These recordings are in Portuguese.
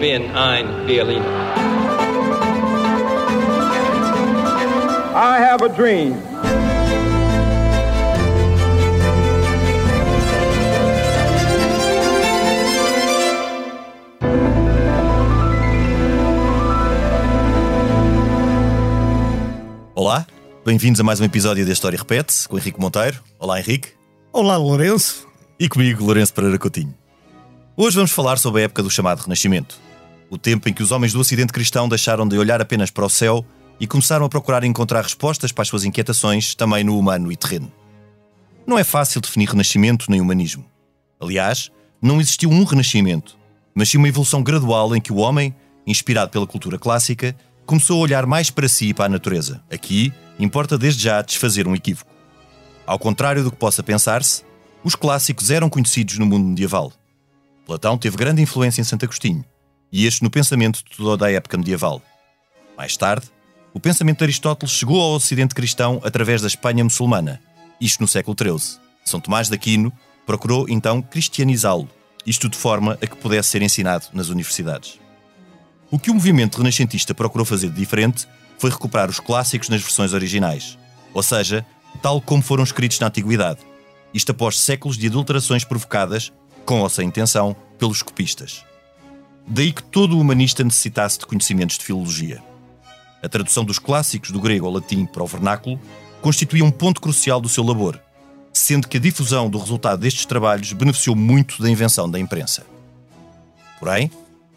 bin ein Berliner. I have a dream. Olá, bem-vindos a mais um episódio da História Repete, com Henrique Monteiro. Olá, Henrique. Olá, Lourenço. E comigo, Lourenço Pereira Coutinho. Hoje vamos falar sobre a época do chamado Renascimento. O tempo em que os homens do Ocidente cristão deixaram de olhar apenas para o céu e começaram a procurar encontrar respostas para as suas inquietações também no humano e terreno. Não é fácil definir renascimento nem humanismo. Aliás, não existiu um renascimento, mas sim uma evolução gradual em que o homem, inspirado pela cultura clássica, começou a olhar mais para si e para a natureza. Aqui, importa desde já desfazer um equívoco. Ao contrário do que possa pensar-se, os clássicos eram conhecidos no mundo medieval. Platão teve grande influência em Santo Agostinho, e este no pensamento de toda a época medieval. Mais tarde, o pensamento de Aristóteles chegou ao ocidente cristão através da Espanha muçulmana, isto no século XIII. São Tomás de Aquino procurou então cristianizá-lo, isto de forma a que pudesse ser ensinado nas universidades. O que o movimento renascentista procurou fazer de diferente foi recuperar os clássicos nas versões originais, ou seja, tal como foram escritos na Antiguidade, isto após séculos de adulterações provocadas, com ou sem intenção, pelos copistas. Daí que todo humanista necessitasse de conhecimentos de filologia. A tradução dos clássicos do grego ao latim para o vernáculo constituía um ponto crucial do seu labor, sendo que a difusão do resultado destes trabalhos beneficiou muito da invenção da imprensa. Porém,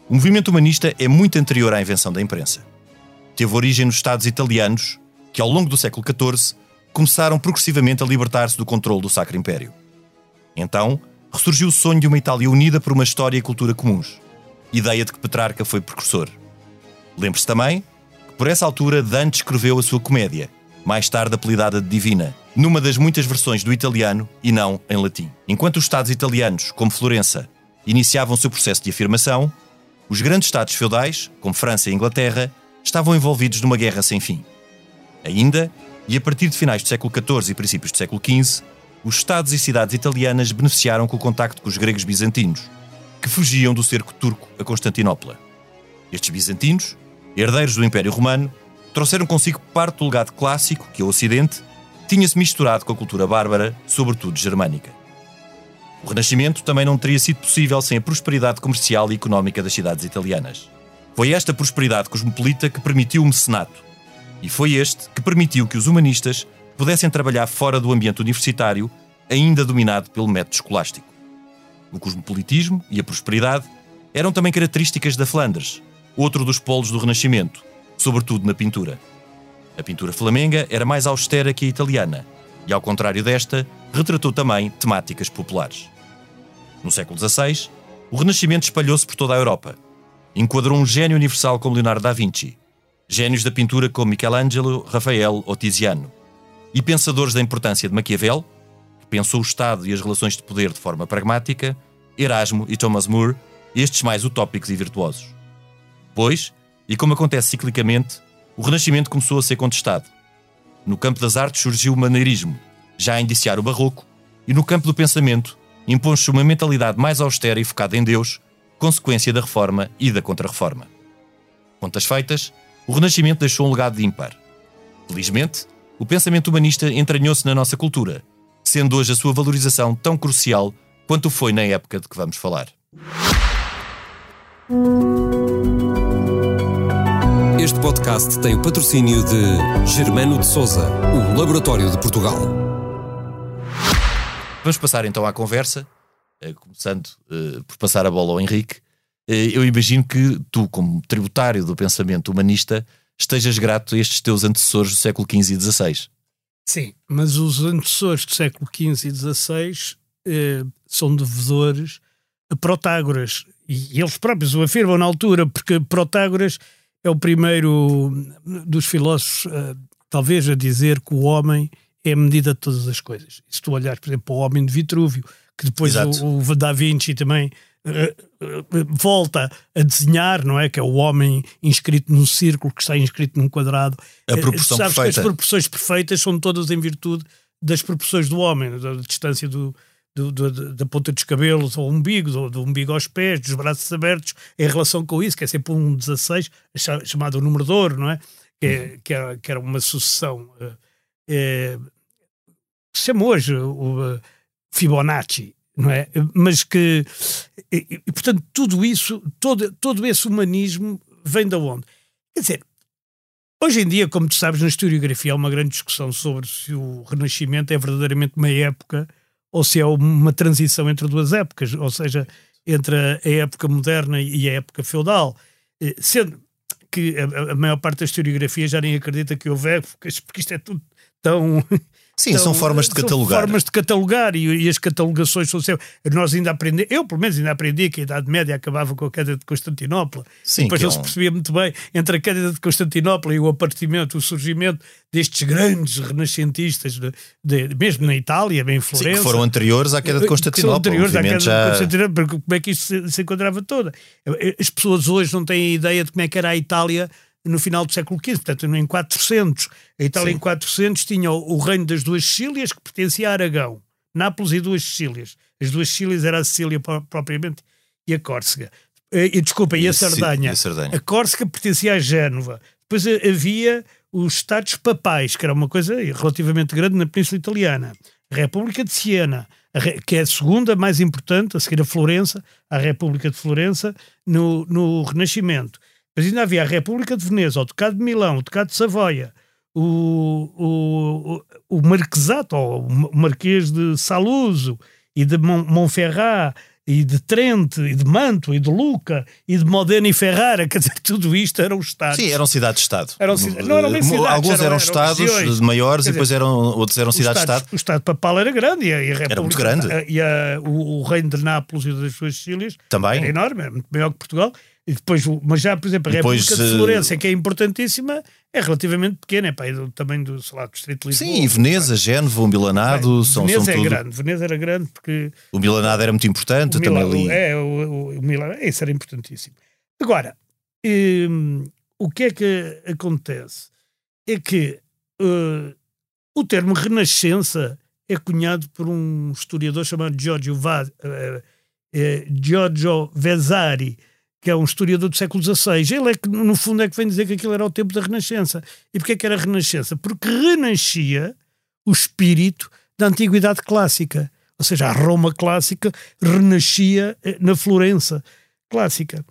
o movimento humanista é muito anterior à invenção da imprensa. Teve origem nos Estados italianos, que ao longo do século XIV começaram progressivamente a libertar-se do controle do Sacro Império. Então, ressurgiu o sonho de uma Itália unida por uma história e cultura comuns. Ideia de que Petrarca foi precursor. Lembre-se também que, por essa altura, Dante escreveu a sua comédia, mais tarde apelidada de Divina, numa das muitas versões do italiano e não em latim. Enquanto os Estados italianos, como Florença, iniciavam seu processo de afirmação, os grandes Estados feudais, como França e Inglaterra, estavam envolvidos numa guerra sem fim. Ainda, e a partir de finais do século XIV e princípios do século XV, os Estados e cidades italianas beneficiaram com o contacto com os gregos bizantinos, que fugiam do cerco turco a Constantinopla. Estes bizantinos, herdeiros do Império Romano, trouxeram consigo parte do legado clássico que o Ocidente tinha-se misturado com a cultura bárbara, sobretudo germânica. O Renascimento também não teria sido possível sem a prosperidade comercial e económica das cidades italianas. Foi esta prosperidade cosmopolita que permitiu o mecenato, e foi este que permitiu que os humanistas pudessem trabalhar fora do ambiente universitário, ainda dominado pelo método escolástico. O cosmopolitismo e a prosperidade eram também características da Flandres, outro dos polos do Renascimento, sobretudo na pintura. A pintura flamenga era mais austera que a italiana, e ao contrário desta, retratou também temáticas populares. No século XVI, o Renascimento espalhou-se por toda a Europa. Enquadrou um gênio universal como Leonardo da Vinci, gênios da pintura como Michelangelo, Rafael ou Tiziano, e pensadores da importância de Maquiavel, que pensou o Estado e as relações de poder de forma pragmática, Erasmo e Thomas More, estes mais utópicos e virtuosos. Pois, e como acontece ciclicamente, o Renascimento começou a ser contestado. No campo das artes surgiu o maneirismo, já a indiciar o barroco, e no campo do pensamento impôs-se uma mentalidade mais austera e focada em Deus, consequência da reforma e da contrarreforma. Contas feitas, o Renascimento deixou um legado ímpar. Felizmente, o pensamento humanista entranhou-se na nossa cultura, sendo hoje a sua valorização tão crucial quanto foi na época de que vamos falar. Este podcast tem o patrocínio de Germano de Souza, o Laboratório de Portugal. Vamos passar então à conversa, eh, começando eh, por passar a bola ao Henrique. Eh, eu imagino que tu, como tributário do pensamento humanista, estejas grato a estes teus antecessores do século XV e XVI. Sim, mas os antecessores do século XV e XVI eh, são devedores a Protágoras. E eles próprios o afirmam na altura, porque Protágoras é o primeiro dos filósofos, eh, talvez, a dizer que o homem é a medida de todas as coisas. Se tu olhares, por exemplo, para o homem de Vitrúvio, que depois o, o Da Vinci também volta a desenhar, não é? Que é o homem inscrito num círculo que está inscrito num quadrado. A proporção sabes perfeita. que as proporções perfeitas são todas em virtude das proporções do homem, da distância do, do, do, da ponta dos cabelos ao umbigo, do, do, umbigo aos pés, dos braços abertos, em relação com isso, que é sempre um 16, chamado número de ouro, não é? Que, é, uhum. que, era, que era uma sucessão. É, se chama hoje o Fibonacci, não é? Mas que, e, portanto, tudo isso, todo, todo esse humanismo vem da onde? Quer dizer, hoje em dia, como tu sabes, na historiografia há uma grande discussão sobre se o Renascimento é verdadeiramente uma época ou se é uma transição entre duas épocas, ou seja, entre a época moderna e a época feudal. Eh, sendo que a, a maior parte da historiografia já nem acredita que houve épocas, porque isto é tudo tão Sim, então, são formas de catalogar. formas de catalogar e, e as catalogações são sempre. Nós ainda aprendemos, eu pelo menos ainda aprendi que a Idade Média acabava com a queda de Constantinopla. Sim, depois não é um... se percebia muito bem entre a queda de Constantinopla e o aparecimento, o surgimento destes grandes renascentistas, de, de, mesmo na Itália, bem em Florença. Sim, que foram anteriores à queda de Constantinopla. Que são anteriores à queda já... de Constantinopla, como é que isto se, se encontrava toda? As pessoas hoje não têm ideia de como é que era a Itália no final do século XV, portanto em 400. A Itália Sim. em 400 tinha o, o, reino das duas Sicílias que pertencia a Aragão, Nápoles e duas Sicílias. As duas Sicílias era a Sicília propriamente e a Córcega. Eh, e, desculpa, e a, Sardanha. a Sardanha. A Córcega pertencia a Génova. Depois eh, havia os Estados Papais, que era uma coisa relativamente grande na Península Italiana. A República de Siena, que é a segunda mais importante, a seguir a Florença, a República de Florença, no, no Renascimento. Mas ainda havia a República de Veneza, o Ducado de Milão, o Ducado de Savoia, o, o, o Marquesato, o Marquês de Saluso e de Monferrat e de Trente, e de Manto, e de Luca, e de Modena e Ferrara, quer dizer, tudo isto eram estados. Sim, eram cidades-estado. Eram, não eram bem cidades, Alguns eram, eram estados regiões. maiores dizer, e depois eram, outros eram cidades-estado. O Estado papal era grande e a, e a República, Era muito grande. E a, o, o, reino de Nápoles e das suas Sicílias Também. era enorme, era muito maior que Portugal. E depois, mas já, por exemplo, a depois, República de Florença, que é importantíssima, é relativamente pequena, é pá, é do tamanho do, sei lá, do Distrito de Lisboa. Sim, Veneza, Génova, o Milanado, Bem, são, Veneza são é tudo... grande, Veneza era grande porque... O Milanado era muito importante, também ali... É, o, o, o Milanado, isso era importantíssimo. Agora, hum, o que é que acontece? É que uh, o termo renascença é cunhado por um historiador chamado Giorgio, Vaz, uh, uh, Giorgio Vesari, que é um historiador do século XVI. Ele é que, no fundo, é que vem dizer que aquilo era o tempo da Renascença. E porquê que era a Renascença? Porque renascia o espírito da Antiguidade Clássica. Ou seja, a Roma clássica renascia eh, na Florença clássica.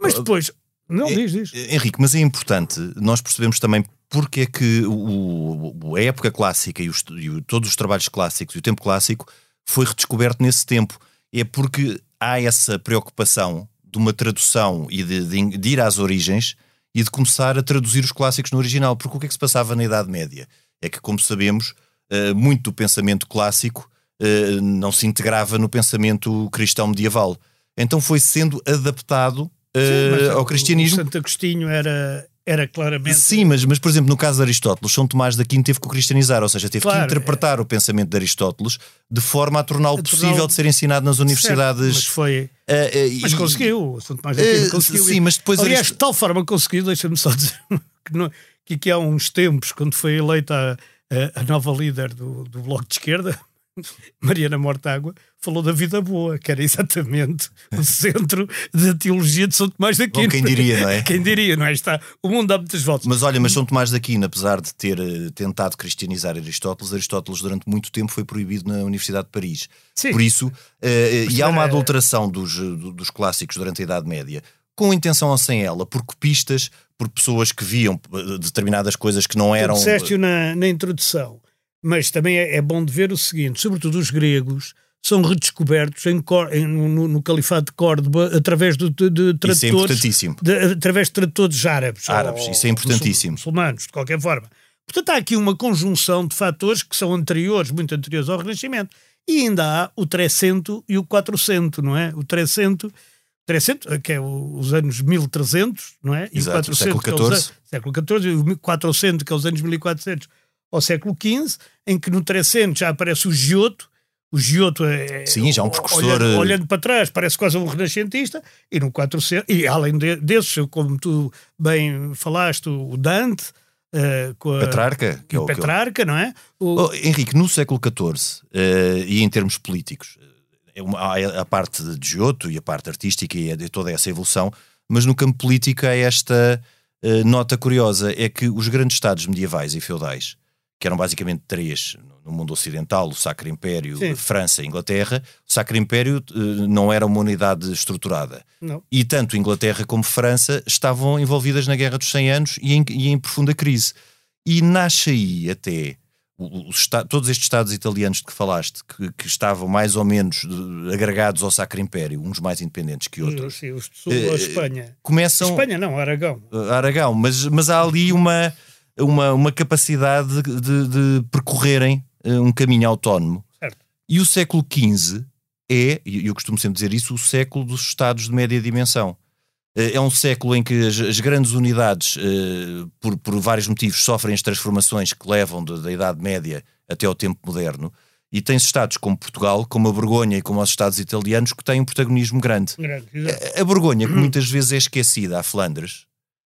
Mas depois... Não, diz, diz. Henrique, mas é importante nós percebemos também porque é que o, a época clássica e, os, e todos os trabalhos clássicos e o tempo clássico foi redescoberto nesse tempo. É porque há essa preocupação de uma tradução e de, de, de, ir às origens e de começar a traduzir os clássicos no original. Porque o que é que se passava na Idade Média? É que, como sabemos, eh, muito do pensamento clássico eh, não se integrava no pensamento cristão medieval. Então foi sendo adaptado Sim, ao cristianismo. Santo Agostinho era, era claramente. Sim, mas, mas por exemplo, no caso de Aristóteles, São Tomás da Aquino teve que o cristianizar, ou seja, teve claro, que interpretar é... o pensamento de Aristóteles de forma a torná-lo possível de ser ensinado nas universidades. Certo, mas foi. Uh, uh, mas conseguiu, São Tomás da Aquino uh, conseguiu. Sim, mas depois. Aliás, Arist... de tal forma conseguiu, deixa-me só dizer que, não, que aqui há uns tempos, quando foi eleita a, a nova líder do, do Bloco de Esquerda, Mariana Mortágua falou da vida boa, que era exatamente o centro da teologia de São Tomás de Aquino. Bom, quem diria, não é? Quem diria, não é? Está, o mundo dá muitas voltas. Mas olha, mas São Tomás de Aquino, apesar de ter eh, tentado cristianizar Aristóteles, Aristóteles durante muito tempo foi proibido na Universidade de Paris. Sim. Por isso, uh, e há uma adulteração dos, dos clássicos durante a Idade Média com intenção ou sem ela, por copistas, por pessoas que viam determinadas coisas que não eram. Tu disseste na, na introdução. Mas também é, é, bom de ver o seguinte: sobretudo os gregos são redescobertos em, em, no, no, Califado de Córdoba através de, de, de tradutores. Isso é importantíssimo. De, através de tradutores árabes. Árabes, ou, isso é importantíssimo. Muçulmanos, de qualquer forma. Portanto, há aqui uma conjunção de fatores que são anteriores, muito anteriores ao Renascimento. E ainda há o 300 e o 400, não é? O 300, 300 que é os anos 1300, não é? E Exato, o 400, século XIV. É século XIV, e o 400, que é os anos 1400 ao século XV, em que no 300 já aparece o Giotto, o Giotto é, Sim, já um precursor. Olhando, eh, olhando, para trás, parece quase um renascentista, e no 400, e além de, desses, como tu bem falaste, o Dante. Uh, com a, Petrarca, que é o Petrarca, não é? O... Oh, Henrique, no século XIV, uh, e em termos políticos, é uma, há a parte de Giotto e a parte artística e de toda essa evolução, mas no campo político há esta uh, nota curiosa: é que os grandes Estados medievais e feudais, que eram basicamente três no mundo ocidental, o Sacro Império, Sim. França e Inglaterra, o Sacro Império uh, não era uma unidade estruturada. Não. E tanto Inglaterra como França estavam envolvidas na Guerra dos 100 Anos e em, e em profunda crise. E nasce aí até os, todos estes Estados italianos de que falaste, que, que, estavam mais ou menos agregados ao Sacro Império, uns mais independentes que outros. Sim, os de Sul, uh, a Espanha. Começam, Espanha não, Aragão. Aragão, mas, mas há ali uma, uma, uma capacidade de, de, percorrerem uh, um caminho autónomo. Certo. E o século XV é, e eu costumo sempre dizer isso, o século dos Estados de média dimensão. Eh, é um século em que as, as grandes unidades, uh, por, por, vários motivos, sofrem as transformações que levam de, da Idade Média até ao tempo moderno. E tens estados como Portugal, como a Borgonha e como os estados italianos que têm um protagonismo grande. grande a, a, Borgonha, que muitas vezes é esquecida, a Flandres,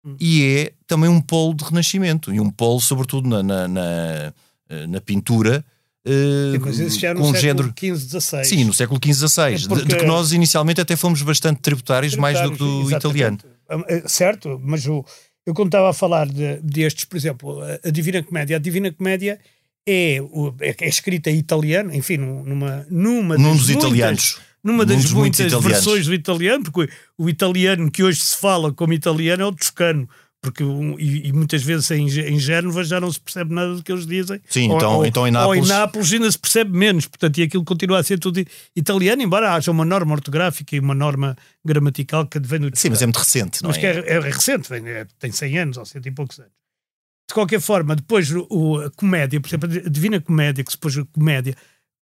hum. e é também um polo de renascimento, e um polo, sobretudo, na, na, na, eh, na pintura, Uh, Sim, século XV, XVI. Sim, no século XV, XVI, é porque... de, de, que nós inicialmente até fomos bastante tributários, tributários mais do que do italiano. Eh, certo, mas o, eu quando estava a falar de, destes, por exemplo, a, Divina Comédia, a Divina Comédia é, é, é escrita em italiano, enfim, numa, numa Num dos muitas, italianos. Numa das muitas versões do italiano, porque o, o italiano que hoje se fala como italiano é o toscano porque e, e, muitas vezes em, em Génova já não se percebe nada do que eles dizem. Sim, ou, então, ou, então em Nápoles. Ou em Nápoles ainda se percebe menos, portanto, e aquilo continua a ser tudo italiano, embora haja uma norma ortográfica e uma norma gramatical que vem do. Sim, mas é muito recente, não mas é? Mas é, é, recente, vem, é, tem 100 anos ou 100 e poucos anos. De qualquer forma, depois o, a comédia, por exemplo, a Divina Comédia, que se pôs a comédia,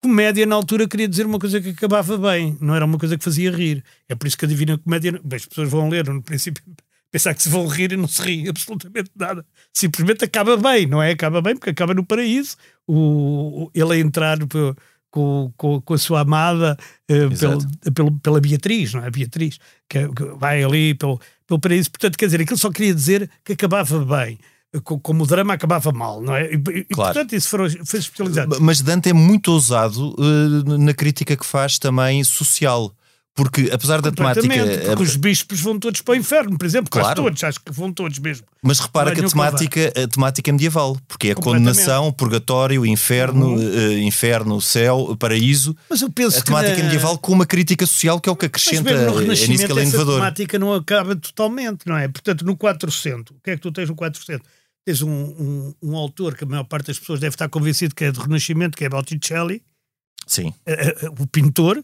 comédia na altura queria dizer uma coisa que acabava bem, não era uma coisa que fazia rir. É por isso que a Divina Comédia, bem, as pessoas vão ler no princípio pensar que se vão rir e não se riem absolutamente nada. Simplesmente acaba bem, não é? Acaba bem porque acaba no paraíso. O, o ele a entrar com, com, com, a sua amada uh, pelo, pelo, pela Beatriz, não é? Beatriz, que, que, vai ali pelo, pelo paraíso. Portanto, quer dizer, aquilo só queria dizer que acabava bem. Como o drama acabava mal, não é? E, claro. portanto, isso foi, foi especializado. Mas Dante é muito ousado uh, na crítica que faz também social porque apesar da temática. Porque os bispos vão todos para o inferno, por exemplo, claro. todos, acho que vão todos mesmo. Mas repara que a temática, a temática é medieval, porque é a condenação, purgatório, inferno, uhum. uh, inferno, céu, paraíso. Mas eu penso a temática que é medieval com uma crítica social que é o que acrescenta mas no é nisso que ele é inovador. A temática não acaba totalmente, não é? Portanto, no 400, o que é que tu tens no 400? Tens um, um, um autor que a maior parte das pessoas deve estar convencido que é de Renascimento, que é Botticelli. Sim. Uh, uh, o pintor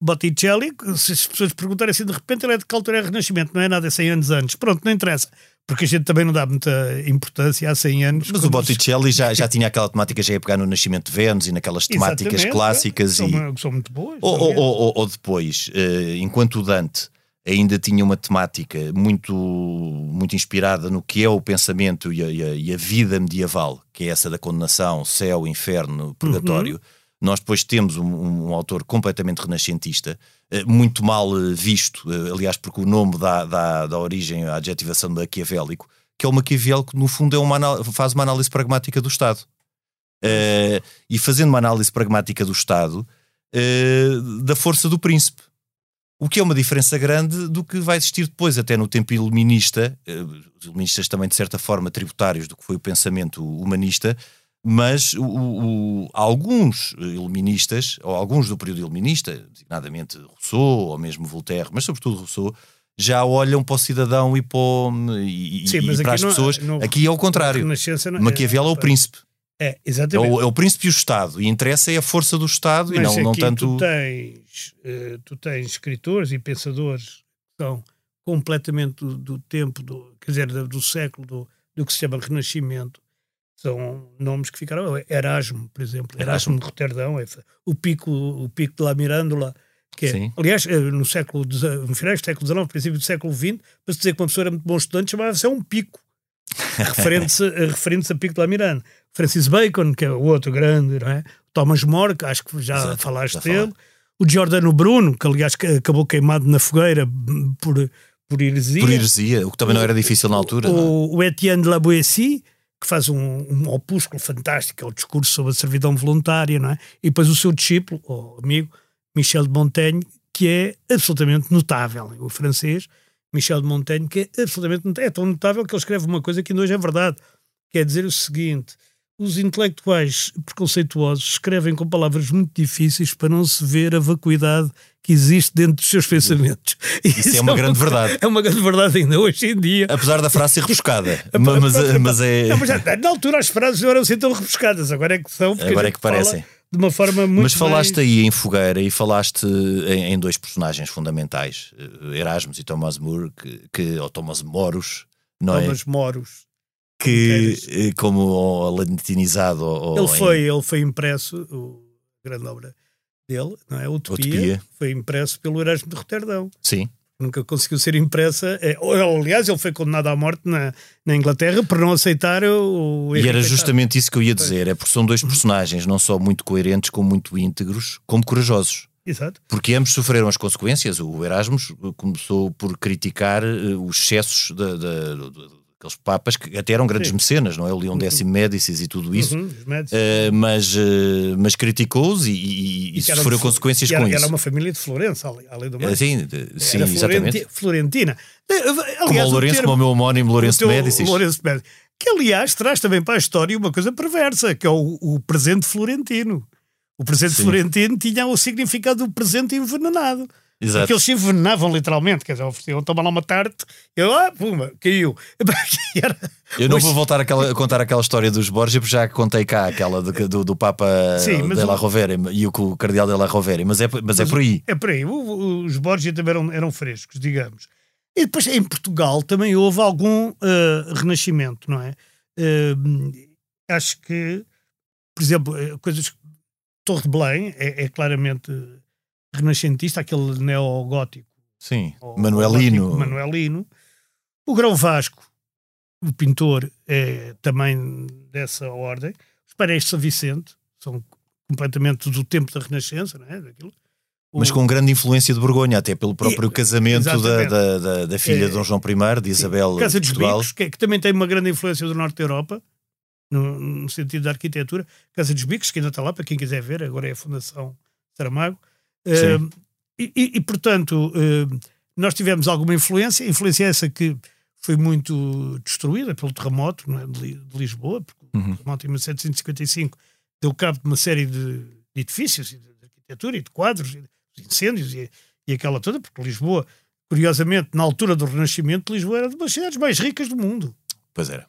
Botticelli, se as pessoas perguntarem assim de repente, ele é de que altura é Renascimento, não é nada 100 anos antes. Pronto, não interessa. Porque a gente também não dá muita importância há 100 anos. Mas o Botticelli já, já tinha aquela temática, já ia pegar no Nascimento de Vênus e naquelas temáticas Exatamente, clássicas. É. e... São, são muito boas. Ou, ou, ou, ou, depois, uh, enquanto o Dante ainda tinha uma temática muito, muito inspirada no que é o pensamento e a, e a, e a vida medieval, que é essa da condenação, céu, inferno, purgatório. Uhum nós depois temos um, um autor completamente renascentista, eh, muito mal eh, visto, eh, aliás, porque o nome dá, dá, dá origem à adjetivação maquiavélico, que é o Maquiavel que, no fundo, é uma, faz uma análise pragmática do Estado. E fazendo uma análise pragmática do Estado, da força do príncipe. O que é uma diferença grande do que vai existir depois, até no tempo iluminista, os iluministas também, de certa forma, tributários do que foi o pensamento humanista, mas o, o, alguns iluministas, ou alguns do período iluminista, designadamente Rousseau ou mesmo Voltaire, mas sobretudo Rousseau, já olham para o cidadão e para, o, e, Sim, e para as não, pessoas. Não, aqui é o contrário. Não, Maquiavel é, é o príncipe. É, exatamente. É o, é o, príncipe e o Estado. E interessa é a força do Estado mas e não, não tanto. Tu tens, uh, tu tens escritores e pensadores que são completamente do, do tempo, do, quer dizer, do, do século, do, do que se chama Renascimento, são nomes que ficaram. Erasmo, por exemplo, Erasmo, de Roterdão, é o Pico, o Pico de la Mirândola, que é, aliás, eh, no século, no final do século XIX, princípio do século XX, para se dizer que uma pessoa era muito bom estudante, chamava-se um pico, referente-se referente a Pico de la Miranda. Francis Bacon, que é o outro grande, não é? Thomas More, que acho que já Exato, falaste já dele. O Giordano Bruno, que aliás acabou queimado na fogueira por, por heresia. Por heresia, o que também não era difícil na altura. O, é? o Etienne de la Boétie, que faz um, um opúsculo fantástico, é o discurso sobre a servidão voluntária, não é? E depois o seu discípulo, ou amigo, Michel de Montaigne, que é absolutamente notável. O francês, Michel de Montaigne, que é absolutamente notável. É tão notável que ele escreve uma coisa que ainda hoje é verdade. Quer dizer o seguinte: os intelectuais preconceituosos escrevem com palavras muito difíceis para não se ver a vacuidade que existe dentro dos seus pensamentos. Isso, Isso é uma grande verdade. É uma grande verdade ainda hoje em dia. Apesar da frase ser rebuscada. mas, mas, é... Não, mas, na altura as frases não eram assim tão rebuscadas, agora é que são. Agora é que parecem. De uma forma muito Mas falaste mais... aí em Fogueira e falaste em, em, dois personagens fundamentais, eh, Erasmus e Thomas More, que, que, ou Thomas Moros, não Thomas é? Thomas Moros que eh, como latinizado ou ele foi em... ele foi impresso o grande obra dele não é? Utopia, Utopia. foi impresso pelo Erasmo de Roterdão. Sim. Nunca conseguiu ser impressa é, aliás ele foi condenado à morte na, na Inglaterra por não aceitar o e era justamente isso que eu ia dizer é porque são dois personagens não só muito coerentes como muito íntegros como corajosos. Exato. Porque ambos sofreram as consequências. O Erasmus começou por criticar eh, os excessos da, da, aqueles papas que até eram grandes Sim. mecenas, não é? O Leão uhum. X Médicis e tudo isso, uhum, uh, mas, uh, mas criticou-os e, e, e sofreu de, consequências era, com isso. Era uma família de Florença, além do mais. sim, sim exatamente. Florentina. Aliás, como o Lourenço, como o meu homónimo Lourenço Médicis. Lourenço Médicis. Que, aliás, traz também para a história uma coisa perversa, que é o, o presente florentino. O presente sim. florentino tinha o significado do presente envenenado. Exato. Porque eles se envenenavam literalmente, quer dizer, ofereciam, toma lá uma tarte, e eu, ah, puma, caiu. eu não vou voltar a contar aquela história dos Borges, porque já contei cá aquela do, do, do Papa Sim, de la Rovere e o, o Cardeal de la Rovere, mas é, mas, é mas é por aí. É por aí. Os Borges também eram, eram frescos, digamos. E depois em Portugal também houve algum uh, renascimento, não é? Uh, acho que, por exemplo, eh, coisas. Torre de Belém é, é claramente renascentista, aquele neogótico. Sim, Manuelino. Manuelino. O Grão Vasco, o pintor, é também dessa ordem. Os painéis de São Vicente são completamente do tempo da Renascença, não é? Daquilo. Mas com grande influência de Borgonha, até pelo próprio e, casamento da, da, da, da, filha é, de Dom João I, de Isabel Casa de Portugal. Bicos, que, é, que, também tem uma grande influência do norte da Europa, no, no, sentido da arquitetura. Casa dos Bicos, que ainda está lá, para quem quiser ver, agora é a Fundação Saramago. Uh, e, e, portanto, uh, nós tivemos alguma influência, influência essa que foi muito destruída pelo terremoto é, de, de, Lisboa, porque uhum. o terremoto em 1755 deu cabo de uma série de, de edifícios, de, de, arquitetura e de quadros, e de incêndios e, e aquela toda, porque Lisboa, curiosamente, na altura do Renascimento, Lisboa era uma das cidades mais ricas do mundo. Pois era.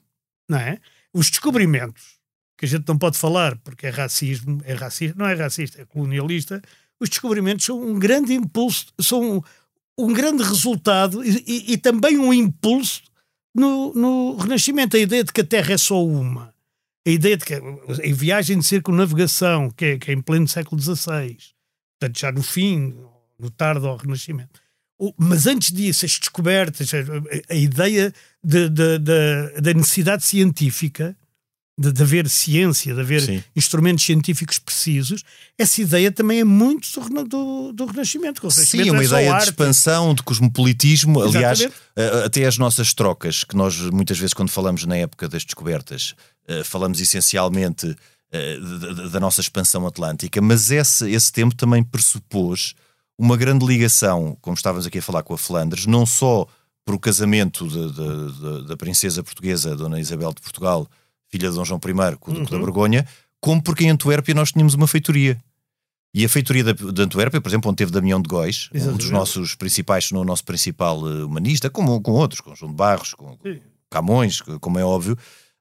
Não é? Os descobrimentos, que a gente não pode falar porque é racismo, é racista, não é racista, é colonialista, os descobrimentos são um grande impulso, são um grande resultado e, e, e também um impulso no, no, Renascimento. A ideia de que a Terra é só uma, a ideia de que a viagem de circunnavegação, que é, que é em pleno século XVI, portanto, já no fim, no tardo ao Renascimento. Mas antes disso, as descobertas, a, ideia de, de, de, da necessidade científica de, de haver ciência, de haver Sim. instrumentos científicos precisos, essa ideia também é muito do, do, do Renascimento. O Sim, é uma ideia de expansão, de cosmopolitismo. Exatamente. Aliás, eh, até as nossas trocas, que nós muitas vezes, quando falamos na época das descobertas, eh, falamos essencialmente eh, da nossa expansão atlântica, mas esse, esse tempo também pressupôs uma grande ligação, como estávamos aqui a falar com a Flandres, não só por o casamento de, de, de, da princesa portuguesa, Dona Isabel de Portugal, filha de Dom João I, com o Duque uhum. da Borgonha, como porque em Antuérpia nós tínhamos uma feitoria. E a feitoria de, Antuérpia, por exemplo, onde teve Damião de Góis, Exatamente. um dos nossos principais, no nosso principal uh, humanista, como com outros, com João de Barros, com. Camões, como é óbvio,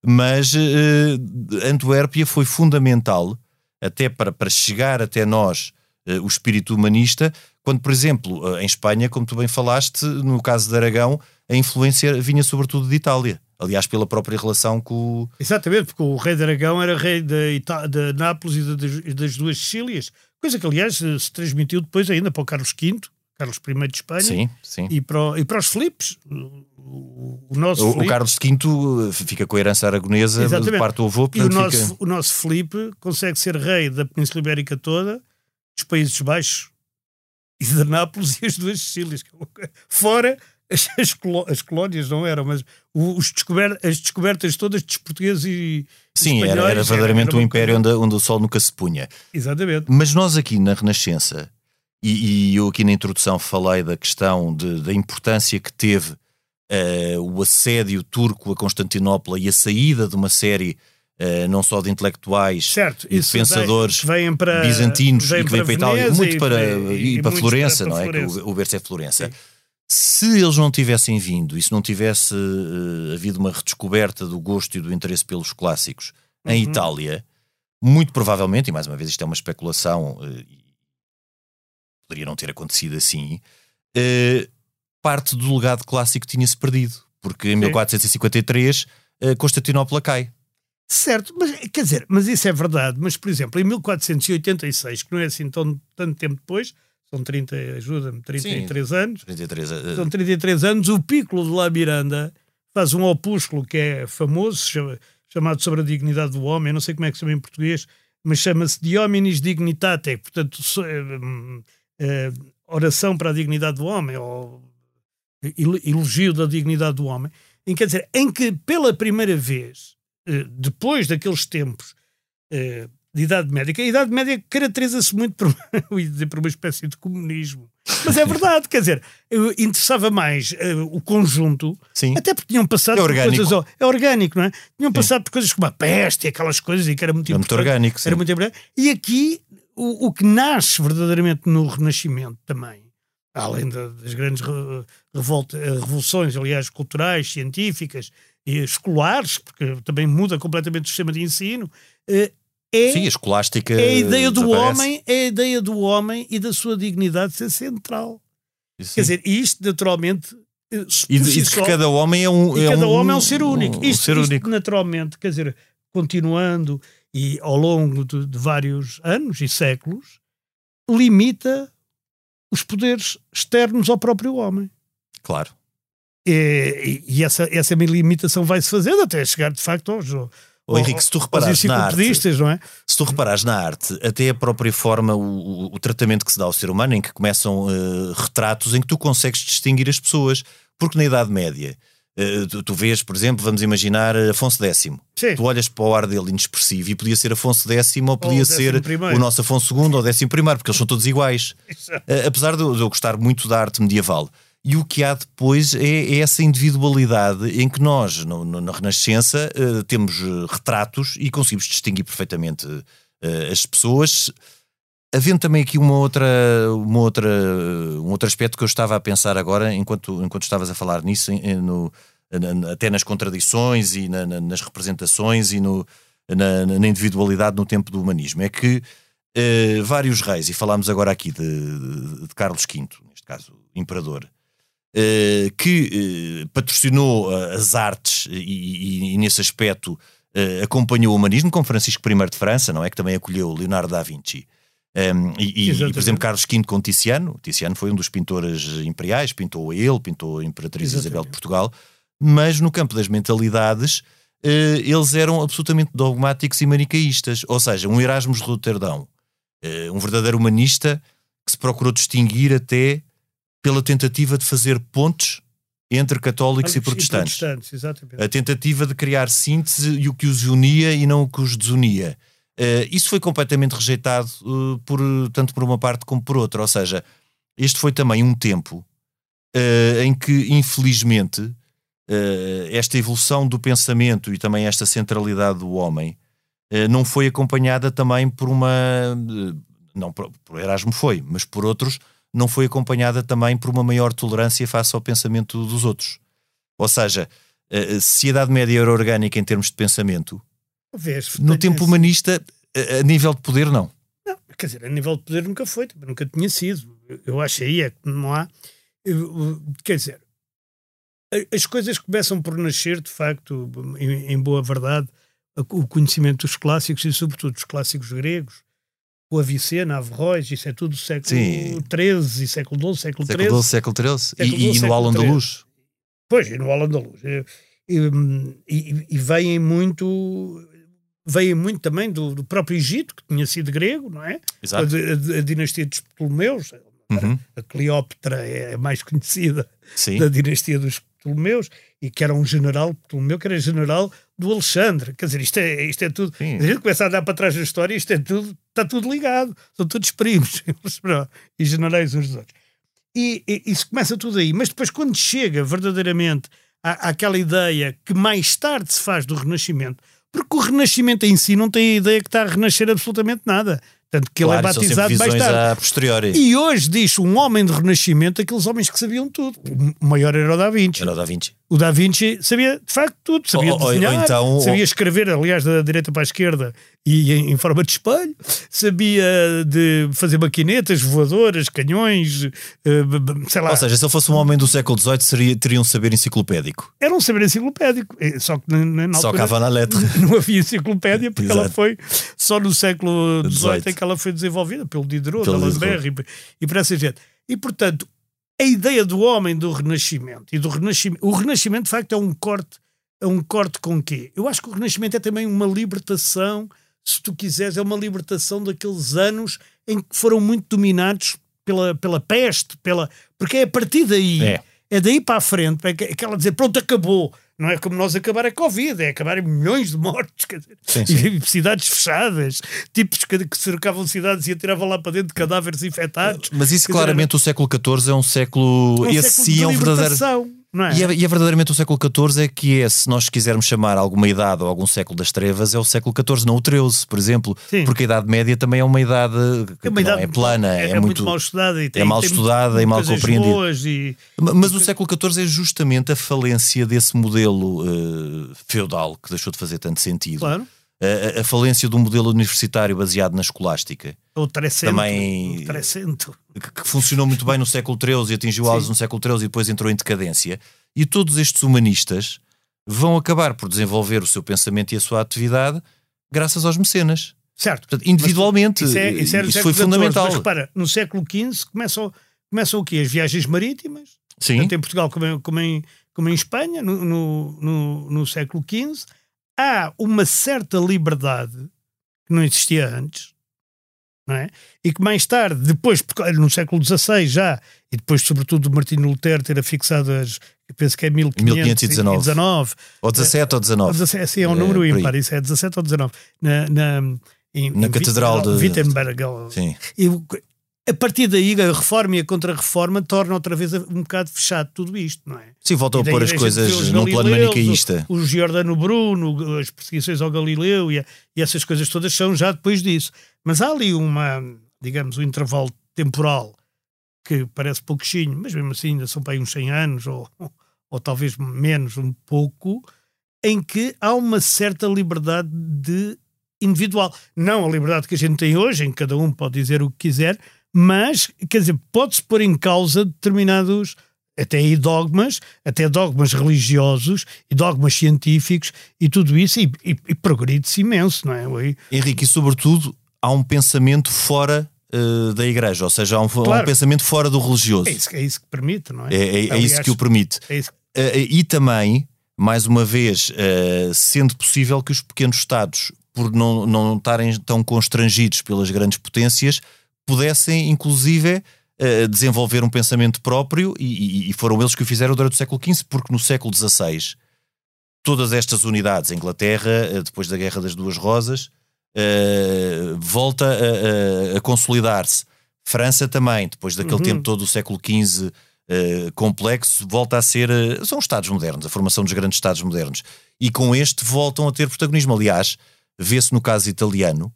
mas uh, Antuérpia foi fundamental até para, para chegar até nós uh, o espírito humanista, quando, por exemplo, em Espanha, como tu bem falaste, no caso de Aragão, a influência vinha sobretudo de Itália. Aliás, pela própria relação com o... Exatamente, porque o rei de Aragão era rei de, Ita de Nápoles e de, das duas Sicílias, coisa que, aliás, se transmitiu depois ainda para o Carlos V, Carlos I de Espanha, sim, sim. E, para o, e para os Filipes. O, o nosso o, o, Carlos V eh, fica com a herança aragonesa Exatamente. de parte do avô. E o nosso, fica... o nosso Filipe consegue ser rei da Península Ibérica toda, dos Países Baixos e de Nápoles e as duas Sicílias. Fora as, as, as colónias não eram, mas os descober, as descobertas todas dos portugueses e Sim, era, era verdadeiramente um império onde, onde o sol nunca se punha. Exatamente. Mas nós aqui na Renascença e, e, eu aqui na introdução falei da questão de, da importância que teve uh, o assédio turco a Constantinopla e a saída de uma série Uh, não só de intelectuais certo, e de pensadores vem, para, bizantinos e que vêm para a Itália, muito para, e, e para Florença, para, não é? Florença. O, o berço é Florença. Sim. Se eles não tivessem vindo e se não tivesse uh, havido uma redescoberta do gosto e do interesse pelos clássicos uhum. em Itália, muito provavelmente, e mais uma vez isto é uma especulação, uh, poderia não ter acontecido assim, parte do legado clássico tinha-se perdido, porque em Sim. 1453 Constantinopla cai Certo, mas quer dizer, mas isso é verdade. Mas, por exemplo, em 1486, que não é assim tão, tanto tempo depois, são 30, ajuda-me, 33 Sim, anos. 33, uh... São 33 anos, o Piccolo de La Miranda faz um opúsculo que é famoso, chamado Sobre a Dignidade do Homem, não sei como é que se chama em português, mas chama-se De Hominis Dignitate, portanto, é, oração para a dignidade do homem, ou elogio da dignidade do homem, em, quer dizer, em que pela primeira vez eh, depois daqueles tempos eh, de Idade Média, a Idade Média caracteriza-se muito por, por uma espécie de comunismo. Mas é verdade, quer dizer, interessava mais uh, o conjunto, Sim. até porque tinham passado é por coisas. É orgânico, não é? Tinham passado por coisas como a peste e aquelas coisas, e que era muito, é muito orgânico. Sim. Era muito E aqui, o, o, que nasce verdadeiramente no Renascimento também, além das grandes revolta, revoluções, aliás, culturais, científicas, escolares, porque também muda completamente o sistema de ensino, eh, é, Sim, a escolástica é a ideia do homem, é a ideia do homem e da sua dignidade ser central. Quer dizer, isto naturalmente eh, e de, si que cada homem é um, é cada um, homem é um ser único. Um, isto, ser isto único. naturalmente, quer dizer, continuando e ao longo de, de vários anos e séculos, limita os poderes externos ao próprio homem. Claro. E, e, essa, essa limitação vai-se fazendo até chegar de facto aos. Oh, Henrique, se tu reparares na arte, não é? se tu reparares na arte, até a própria forma, o, o tratamento que se dá ao ser humano, em que começam uh, retratos em que tu consegues distinguir as pessoas, porque na Idade Média uh, tu, tu, vês, por exemplo, vamos imaginar Afonso X. Sim. Tu olhas para o ar dele inexpressivo e podia ser Afonso X ou podia ou ser o nosso Afonso II ou Décimo I, porque eles são todos iguais. Uh, apesar de, de eu gostar muito da arte medieval e o que há depois é, é essa individualidade em que nós, no, no, na Renascença, uh, temos uh, retratos e conseguimos distinguir perfeitamente uh, as pessoas. Havendo também aqui uma outra, uma outra, um outro aspecto que eu estava a pensar agora, enquanto, enquanto estavas a falar nisso, no, até nas contradições e na, na, nas representações e no, na, na, individualidade no tempo do humanismo, é que vários reis, e falámos agora aqui de, de, Carlos V, neste caso, imperador, que uh, patrocinou uh, as artes e, e, e nesse aspecto acompanhou o humanismo, como Francisco I de França, não é? Que também acolheu Leonardo da Vinci. Um, ehm, e, e, por exemplo, Carlos V com Tiziano. Tiziano foi um dos pintores imperiais, pintou a ele, pintou a Imperatriz Exatamente. Isabel de Portugal, mas no campo das mentalidades eles eram absolutamente dogmáticos e manicaístas. Ou seja, um Erasmus de Roterdão, um verdadeiro humanista que se procurou distinguir até pela tentativa de fazer pontes entre católicos e protestantes. E protestantes a tentativa de criar síntese e o que os unia e não o que os desunia. Uh, isso foi completamente rejeitado uh, por, tanto por uma parte como por outra. Ou seja, este foi também um tempo uh, em que, infelizmente, esta evolução do pensamento e também esta centralidade do homem não foi acompanhada também por uma. não, por, por Erasmo foi, mas por outros não foi acompanhada também por uma maior tolerância face ao pensamento dos outros. Ou seja, se a Idade Média era orgânica em termos de pensamento, Vês, no tempo humanista, a, nível de poder, não. Não, quer dizer, a nível de poder nunca foi, nunca tinha sido. Eu acho aí é que não há. Quer dizer, as coisas começam por nascer, de facto, em, em boa verdade, o conhecimento dos clássicos e, sobretudo, dos clássicos gregos, o Avicena, Averroes, isso é tudo século XIII, século XII, século XIII. Século XII, século XIII. E, e no da Luz. Pois, e no Alan da Luz. E, e, e vêm muito vêm muito também do, do, próprio Egito, que tinha sido grego, não é? Exato. A, a, a dinastia dos Ptolomeus, uhum. a Cleópatra é a mais conhecida Sim. da dinastia dos Ptolomeus, e que era um general Ptolomeu, que era general do Alexandre. Quer dizer, isto é, isto é tudo. Sim. A gente começa a andar para trás da história, isto é tudo está tudo ligado, são todos primos e generais uns dos outros. E, e isso começa tudo aí. Mas depois, quando chega verdadeiramente à, àquela ideia que mais tarde se faz do Renascimento, porque o Renascimento em si não tem a ideia que está a renascer absolutamente nada. Tanto que claro, ele é batizado mais tarde. E hoje diz um homem de renascimento aqueles homens que sabiam tudo. O maior era o Da Vinci. Era o Da Vinci. O Da Vinci sabia de facto tudo. Sabia Ou- ou- ou desenhar, então- sabia escrever, aliás, da direita para a esquerda e em, em forma de espelho. Sabia de fazer maquinetas, voadoras, canhões, eh, sei lá. Ou seja, se ele fosse um homem do século XVIII, seria, teria um saber enciclopédico. Era um saber enciclopédico. Eh, Só que na, na, Só cava na letra. não havia enciclopédia porque ela foi só no século XVIII XVIII. é que ela foi desenvolvida pelo Diderot, Pelo D'Alembert e, e por essa gente. E portanto, a ideia do homem do Renascimento e do Renascimento, o Renascimento de facto é um corte, é um corte com quê? Eu acho que o Renascimento é também uma libertação, se tu quiseres, é uma libertação daqueles anos em que foram muito dominados pela, pela peste, pela, porque é a partir daí, É. é daí para a frente, é que- aquela dizer, pronto, acabou. Não é como nós acabar a Covid, é acabar em milhões de mortos, quer dizer, Sim, e cidades fechadas, tipos que, que cercavam cidades e atiravam lá para dentro cadáveres infectados. Mas isso, Quer dizer, claramente, o século XIV é um século. é um esse século sim de é um verdadeiro. Não é? E é, e é verdadeiramente o século XIV é que é, se nós quisermos chamar alguma idade ou algum século das trevas, é o século XIV, não o XIII, por exemplo. Sim. Porque a Idade Média também é uma idade que É uma não idade é plana, é, muito, muito. mal estudada e tem, é mal estudada e mal compreendida. e Mas o século XIV é justamente a falência desse modelo eh, feudal que deixou de fazer tanto sentido. claro, A- A, a falência do modelo universitário baseado na escolástica, o trecento, Também- o trecento. que, que funcionou muito bem no século XIII e atingiu auge no século XIII e depois entrou em decadência. E todos estes humanistas vão acabar por desenvolver o seu pensamento e a sua atividade graças aos mecenas. Certo. Portanto, individualmente, Isso, é, isso, no isso foi fundamental. Mas repara, no século XV começam, começam o quê? As viagens marítimas, Sim, tanto em Portugal como em, como em, como em Espanha, no, no, no, no século XV. Há uma certa liberdade que não existia antes, não é? E que mais tarde, depois, no século XVI já, e depois, sobretudo, Martinho Lutero ter afixado as, eu penso que é 1519. 1519, ou 17 ou 19. 17, sim, é um É, número ímpar, isso é 17 ou 19. Na, na, em- Na em Catedral de- Wittenberg. ou- Sim. E o- a partir daí, a reforma e a contra-reforma tornam outra vez um bocado fechado tudo isto, não é? Sim, voltam a pôr as coisas num plano manicaísta. O, o Giordano Bruno, as perseguições ao Galileu e, a- e essas coisas todas são já depois disso. Mas há ali uma, digamos, um intervalo temporal que parece pouquinho, mas mesmo assim ainda são para aí uns 100 anos ou, ou talvez menos um pouco, em que há uma certa liberdade de individual. Não a liberdade que a gente tem hoje, em que cada um pode dizer o que quiser, mas, quer dizer, pode-se pôr em causa determinados, até aí dogmas, até dogmas religiosos e dogmas científicos e tudo isso, e, e, e progride-se imenso, não é? Oi, Henrique, e sobretudo há um pensamento fora eh, da igreja, ou seja, há um, há um Claro. pensamento fora do religioso. É isso, é isso que permite, não é? É, é- é isso Aliás, que o permite. é isso Eh, e também, mais uma vez, eh, sendo possível que os pequenos Estados, por não, não estarem tão constrangidos pelas grandes potências, pudessem, inclusive, eh, desenvolver um pensamento próprio, e, foram eles que o fizeram durante o século XV, porque no século XVI, todas estas unidades, a Inglaterra, eh, depois da Guerra das Duas Rosas, eh, volta a, a- a consolidar-se. França também, depois daquele Uhum. tempo todo do século XV eh, complexo, volta a ser. eh, são Estados modernos, a formação dos grandes Estados modernos. E com este voltam a ter protagonismo. Aliás, vê-se no caso italiano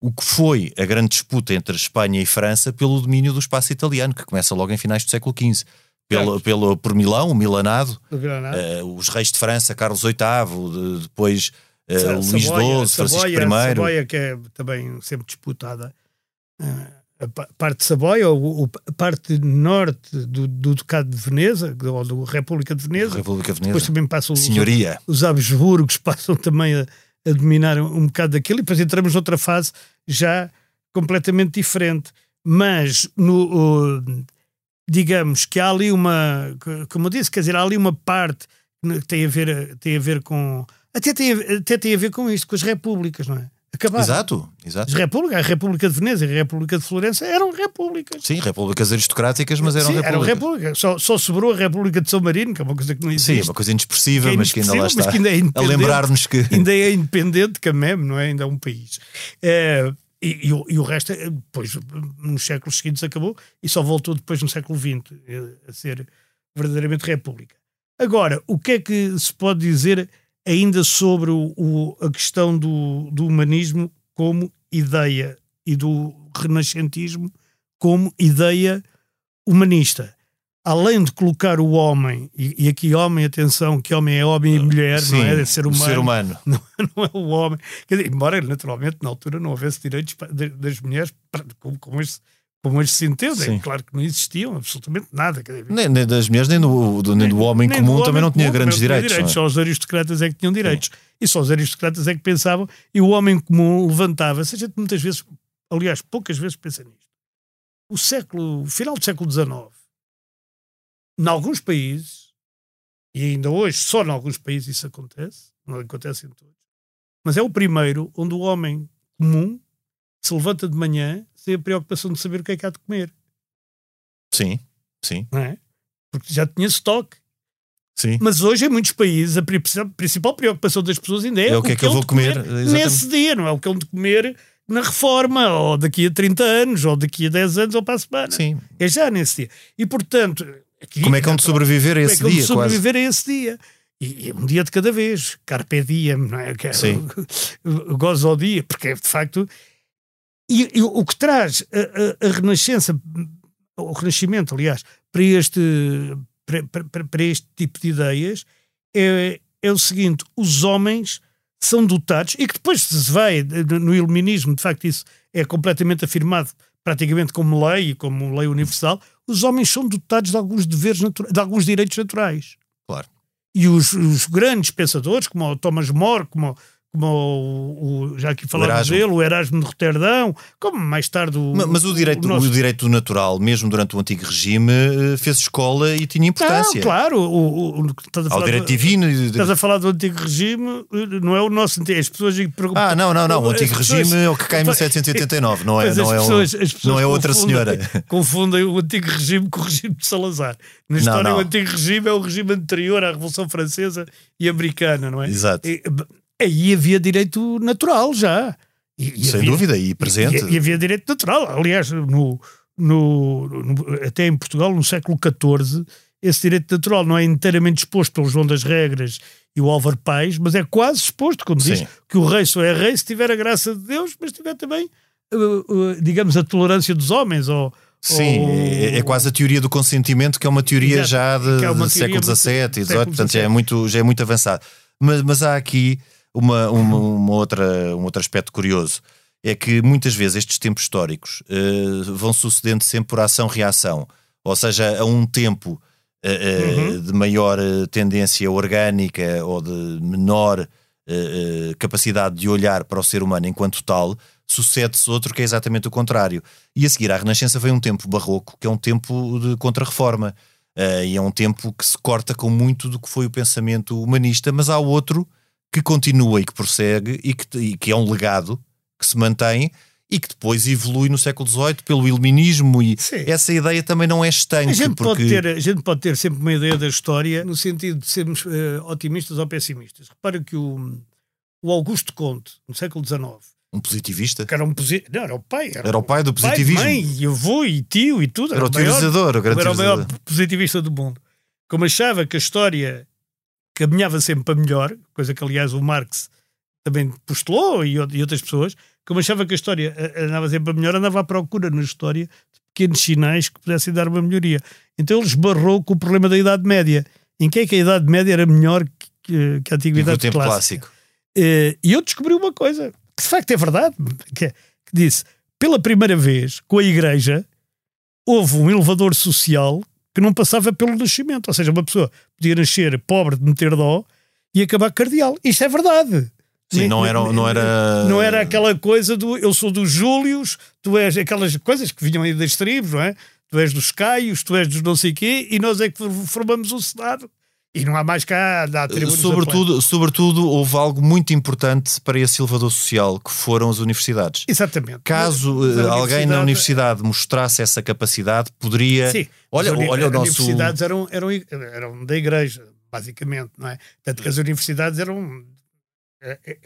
o que foi a grande disputa entre Espanha e França pelo domínio do espaço italiano, que começa logo em finais do século XV. Pelo, pelo, por Milão, o Milanado, eh, os reis de França, Carlos VIII, de- depois Sa- Luís Savoia- XII, Francisco I. Savoia, que é também sempre disputada. Eh, A pa- parte de Savoia, ou o- a parte norte do, do Ducado de Veneza, ou da República de Veneza. República de Depois Veneza. também passam os, Senhoria. os Habsburgos, passam também a, a dominar um bocado daquilo, e depois entramos noutra fase já completamente diferente. Mas, no, digamos que há ali uma, como eu disse, quer dizer, há ali uma parte que tem a ver, tem a ver com. Até tem, até tem a ver com isto, com as repúblicas, não é? Acabaram. Exato, exato. As repúblicas, a República de Veneza e a República de Florença eram repúblicas. Sim, repúblicas aristocráticas, mas eram Sim, repúblicas. eram repúblicas. Só, só sobrou a República de São Marino, que é uma coisa que não existe. Sim, uma coisa inexpressiva, que é mas que ainda lá está. ainda é a lembrar-nos que. ainda é independente que a MEM, não é? Ainda é um país. É, e, e, o, e, o resto, eh, depois, nos séculos seguintes acabou e só voltou depois no século XX eh, a ser verdadeiramente república. Agora, o que é que se pode dizer ainda sobre o, o, a questão do, do humanismo como ideia e do renascentismo como ideia humanista? além de colocar o homem, e, e, aqui homem, atenção, que homem é homem e ah, mulher, Sim, não é? é ser humano. ser humano. Não, não, é o homem. Dizer, embora, naturalmente, na altura não houvesse direitos das mulheres como, como, este, como este se entende. É claro que não existiam absolutamente nada. Nem, nem, das mulheres, nem do, do nem do homem nem comum do também não tinha comum, grandes direitos. direitos. É? Só os aristocratas é que tinham direitos. Sim. E só os aristocratas é que pensavam, e o homem comum levantava-se. A gente muitas vezes, aliás, poucas vezes pensa nisto. O século, final do século XIX, em alguns países, e ainda hoje só em alguns países isso acontece, não acontece em todos, mas é o primeiro onde o homem comum se levanta de manhã sem a preocupação de saber o que é que há de comer. Sim, sim. Não é? Porque já tinha estoque. Sim. Mas hoje, em muitos países, a principal preocupação das pessoas ainda é, é o que é que, que eu vou comer, comer nesse dia, não é o que é de comer na reforma, ou daqui a 30 anos, ou daqui a 10 anos, ou para a semana. Sim. É já nesse dia. E, portanto, Aqui, como é que vão de sobreviver a esse como é que dia? sobreviver quase? a esse dia. E, um dia de cada vez, carpe diem, não é? É Sim. Gozo ao dia, porque é de facto. E, e o que traz a, a, a, renascença, o renascimento, aliás, para este, para, para, para este tipo de ideias é, é o seguinte: os homens são dotados, e que depois se vai no iluminismo, de facto, isso é completamente afirmado praticamente como lei, como lei universal, os homens são dotados de alguns deveres naturais, de alguns direitos naturais. Claro. E os, os grandes pensadores, como o Thomas More, como como o, o, já aqui falámos dele, o Erasmo de Roterdão, como mais tarde o. Mas, mas o, direito, o, nosso... o, direito natural, mesmo durante o antigo regime, eh, fez escola e tinha importância. Não, claro, o, o, estás a falar Ao direito do, divino. Estás a falar do antigo regime, eh, não é o nosso. As pessoas perguntam. Ah, não, não, não. O antigo pessoas, regime é o que cai em 1789, não é, não é, pessoas, não é outra senhora. Confundem o antigo regime com o regime de Salazar. Na história, não, não. o antigo regime é o regime anterior à Revolução Francesa e Americana, não é? Exato. E, aí havia direito natural já. E, e Sem havia, dúvida, e presente. E, e, havia direito natural. Aliás, no, no, no, até em Portugal, no século XIV, esse direito natural não é inteiramente exposto pelo João das Regras e o Álvaro Pais, mas é quase exposto, quando Sim. diz que o rei só é rei se tiver a graça de Deus, mas tiver também, uh, uh, digamos, a tolerância dos homens, ou, Sim, ou... É, é, quase a teoria do consentimento, que é uma teoria Exato, já de, é de século XVII e XVIII, portanto já é, muito, já é muito avançado. Mas, mas há aqui uma, uma, uma, outra, um outro aspecto curioso é que muitas vezes estes tempos históricos uh, vão sucedendo sempre por ação-reação, ou seja, a um tempo uh, uhum. de maior tendência orgânica ou de menor uh, capacidade de olhar para o ser humano enquanto tal, sucede-se outro que é exatamente o contrário. E a seguir à Renascença vem um tempo barroco, que é um tempo de contra-reforma. e é um tempo que se corta com muito do que foi o pensamento humanista, mas há outro que continua e que prossegue e que, e que é um legado que se mantém e que depois evolui no século XVIII pelo iluminismo e Sim. essa ideia também não é estanque. A gente, porque... pode ter, a gente pode ter sempre uma ideia da história no sentido de sermos uh, otimistas ou pessimistas. Repara que o, o Augusto Conte, no século XIX, um positivista? Que era, um posi... não, era o pai. Era, era o pai do positivismo. Pai, mãe, avô e tio e tudo. Era, era o era o maior positivista do mundo. Como achava que a história caminhava sempre para melhor, coisa que aliás o Marx também postulou e, e outras pessoas, como achava que a história andava sempre para melhor, andava à procura na história de pequenos sinais que pudessem dar uma melhoria. Então ele esbarrou com o problema da Idade Média. Em que é que a Idade Média era melhor que, que a Antiguidade tempo clássica? clássico. Eh, e eu descobri uma coisa, que de facto é verdade, que, é, que disse, pela primeira vez, com a Igreja, houve um elevador social que não passava pelo nascimento. Ou seja, uma pessoa podia nascer pobre de meter dó e acabar cardeal. Isto é verdade. Sim, não era, não era. Não era aquela coisa do eu sou dos Júlios, tu és aquelas coisas que vinham aí das tribos, não é? Tu és dos Caios, tu és dos não sei quê, e nós é que formamos o Senado. E não há mais cá da sobretudo, sobretudo, houve algo muito importante para esse elevador social, que foram as universidades. Exatamente. Caso eh, alguém na universidade mostrasse essa capacidade, poderia. Sim, olha, uni olha o nosso. As universidades eram, eram, eram da igreja, basicamente, não é? Tanto que as universidades eram. Eh, eh,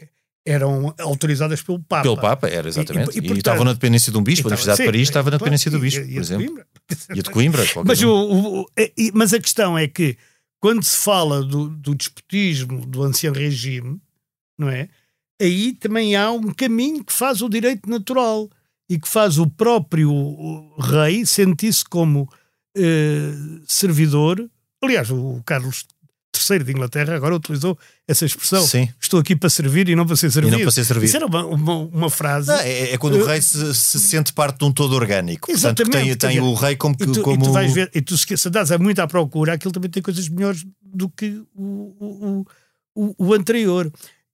eram autorizadas pelo Papa. Pelo Papa, era exatamente. E, E- e- e, portanto- estavam na dependência de um bispo. A Universidade Sim, de Paris estava na dependência do bispo, por exemplo. E a de Coimbra. Mas, o, o- mas a questão é que quando se fala do, do despotismo do ancião regime, não é? Aí também há um caminho que faz o direito natural e que faz o próprio rei sentir-se como eh, servidor. Aliás, o Carlos III de Inglaterra agora utilizou essa expressão. Sim. Estou aqui para servir e não para ser E servido. não para ser servido. Isso era uma, uma, uma frase. Não, é, é quando o rei se, se sente parte de um todo orgânico. Portanto, que tem, Exatamente, tem o rei como. E tu, como... e tu vais ver, e tu se andas muito à procura, aquilo também tem coisas melhores do que o, o, o, o anterior.